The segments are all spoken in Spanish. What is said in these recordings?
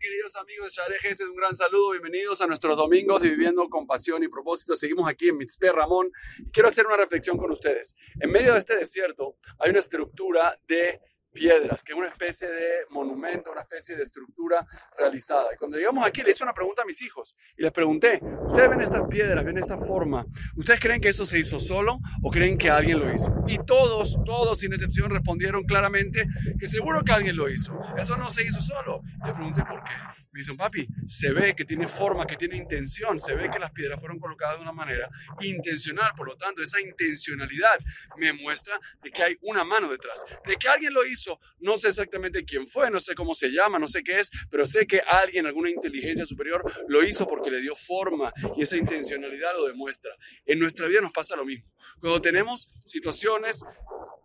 queridos amigos de Sharejes, un gran saludo. Bienvenidos a nuestros domingos de Viviendo con Pasión y Propósito. Seguimos aquí en Mitzpe Ramón y quiero hacer una reflexión con ustedes. En medio de este desierto hay una estructura de piedras, que es una especie de monumento, una especie de estructura realizada. Y cuando llegamos aquí le hice una pregunta a mis hijos y les pregunté, ¿ustedes ven estas piedras, ven esta forma? ¿Ustedes creen que eso se hizo solo o creen que alguien lo hizo? Y todos, todos sin excepción respondieron claramente que seguro que alguien lo hizo. Eso no se hizo solo. Le pregunté por qué. Me dicen, papi, se ve que tiene forma, que tiene intención, se ve que las piedras fueron colocadas de una manera intencional, por lo tanto, esa intencionalidad me muestra de que hay una mano detrás, de que alguien lo hizo, no sé exactamente quién fue, no sé cómo se llama, no sé qué es, pero sé que alguien, alguna inteligencia superior, lo hizo porque le dio forma y esa intencionalidad lo demuestra. En nuestra vida nos pasa lo mismo. Cuando tenemos situaciones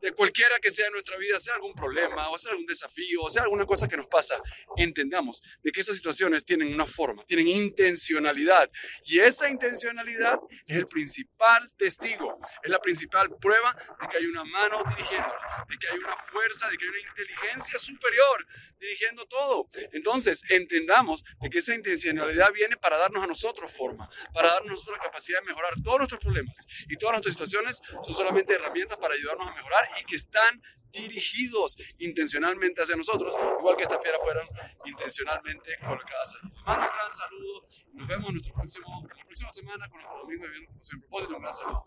de cualquiera que sea nuestra vida, sea algún problema, o sea algún desafío, o sea alguna cosa que nos pasa, entendamos de que esas situaciones tienen una forma, tienen intencionalidad. Y esa intencionalidad es el principal testigo, es la principal prueba de que hay una mano dirigiéndola, de que hay una fuerza, de que hay una inteligencia superior dirigiendo todo. Entonces, entendamos de que esa intencionalidad viene para darnos a nosotros forma, para darnos a nosotros la capacidad de mejorar todos nuestros problemas. Y todas nuestras situaciones son solamente herramientas para ayudarnos a mejorar y que están dirigidos intencionalmente hacia nosotros, igual que estas piedras fueron intencionalmente colocadas allí. Les mando un gran saludo nos vemos nuestro próximo, la próxima semana con nuestro domingo de Viernes con propósito. Un gran saludo.